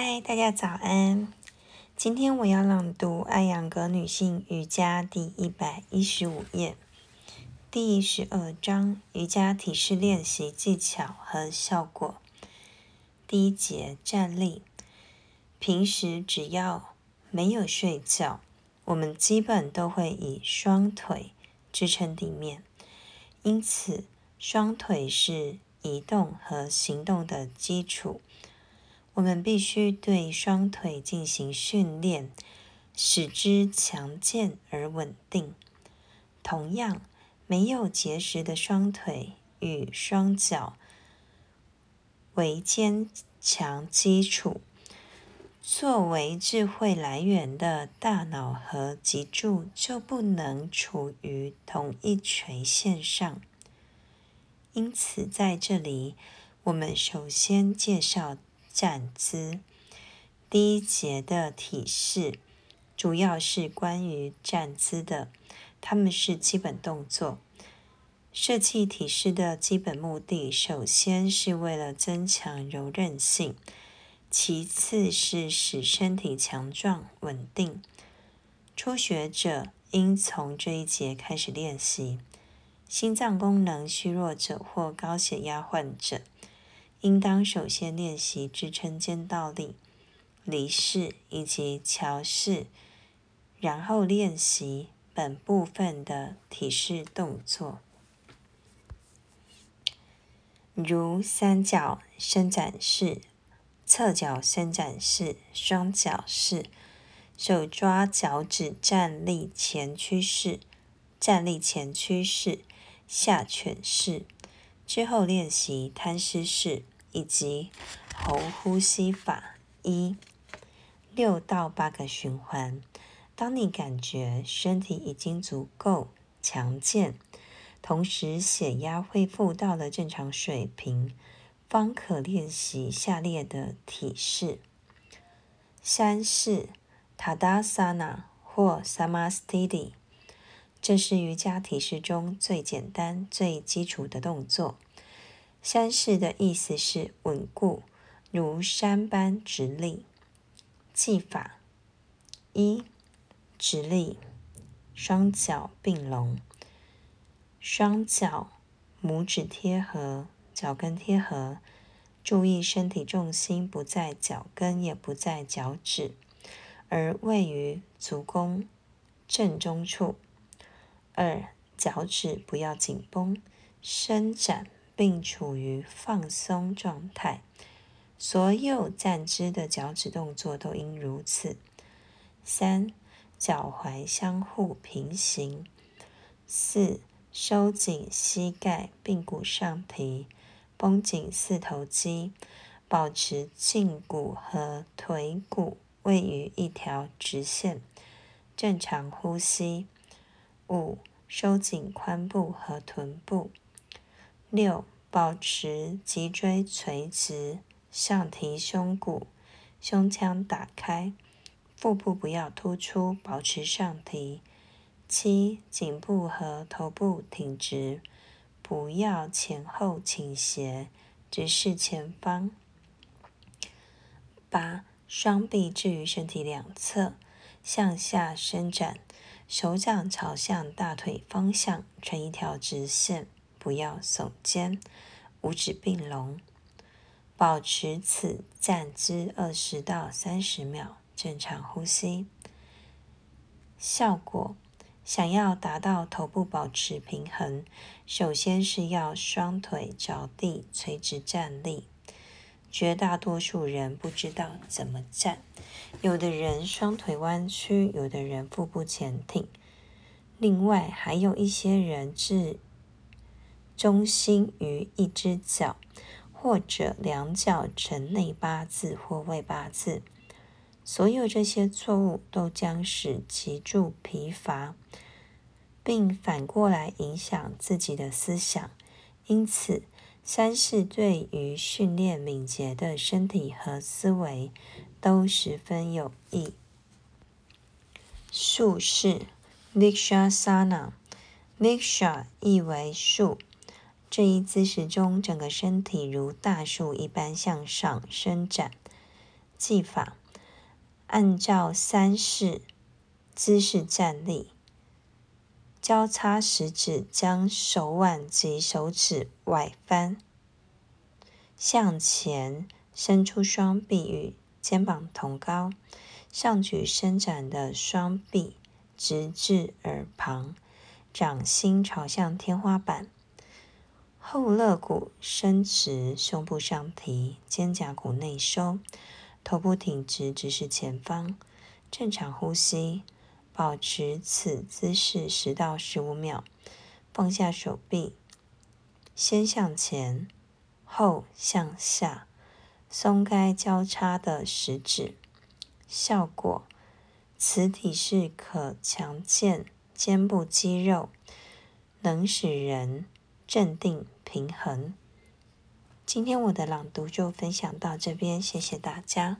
嗨，大家早安！今天我要朗读《艾扬格女性瑜伽》第一百一十五页，第十二章瑜伽体式练习技巧和效果。第一节站立。平时只要没有睡觉，我们基本都会以双腿支撑地面，因此双腿是移动和行动的基础。我们必须对双腿进行训练，使之强健而稳定。同样，没有结实的双腿与双脚为坚强基础，作为智慧来源的大脑和脊柱就不能处于同一垂线上。因此，在这里，我们首先介绍。站姿，第一节的体式主要是关于站姿的，它们是基本动作。设计体式的基本目的，首先是为了增强柔韧性，其次是使身体强壮稳定。初学者应从这一节开始练习。心脏功能虚弱者或高血压患者。应当首先练习支撑肩倒立、犁式以及桥式，然后练习本部分的体式动作，如三角伸展式、侧脚伸展式、双脚式、手抓脚趾站立前屈式、站立前屈式、下犬式。之后练习摊尸式以及喉呼吸法，一六到八个循环。当你感觉身体已经足够强健，同时血压恢复到了正常水平，方可练习下列的体式：三式 Tadasana 或 Samastiti。这是瑜伽体式中最简单、最基础的动作。山式的意思是稳固，如山般直立。技法：一、直立，双脚并拢，双脚拇指贴合，脚跟贴合，注意身体重心不在脚跟，也不在脚趾，而位于足弓正中处。二、脚趾不要紧绷，伸展并处于放松状态。所有站姿的脚趾动作都应如此。三、脚踝相互平行。四、收紧膝盖，髌骨上提，绷紧四头肌，保持胫骨和腿骨位于一条直线，正常呼吸。五、收紧髋部和臀部。六、保持脊椎垂直，上提胸骨，胸腔打开，腹部不要突出，保持上提。七、颈部和头部挺直，不要前后倾斜，直视前方。八、双臂置于身体两侧，向下伸展。手掌朝向大腿方向，成一条直线，不要耸肩，五指并拢，保持此站姿二十到三十秒，正常呼吸。效果：想要达到头部保持平衡，首先是要双腿着地，垂直站立。绝大多数人不知道怎么站，有的人双腿弯曲，有的人腹部前挺，另外还有一些人置中心于一只脚，或者两脚呈内八字或外八字。所有这些错误都将使脊柱疲乏，并反过来影响自己的思想，因此。三是对于训练敏捷的身体和思维都十分有益。树式 （Nikshasana），Niksha 意为树。这一姿势中，整个身体如大树一般向上伸展，技法：按照三式姿势站立，交叉食指将手腕及手指外翻，向前伸出双臂与肩膀同高，上举伸展的双臂直至耳旁，掌心朝向天花板。后肋骨伸直，胸部上提，肩胛骨内收，头部挺直，直视前方。正常呼吸，保持此姿势十到十五秒。放下手臂，先向前，后向下，松开交叉的食指。效果：此体式可强健肩部肌肉，能使人镇定。平衡。今天我的朗读就分享到这边，谢谢大家。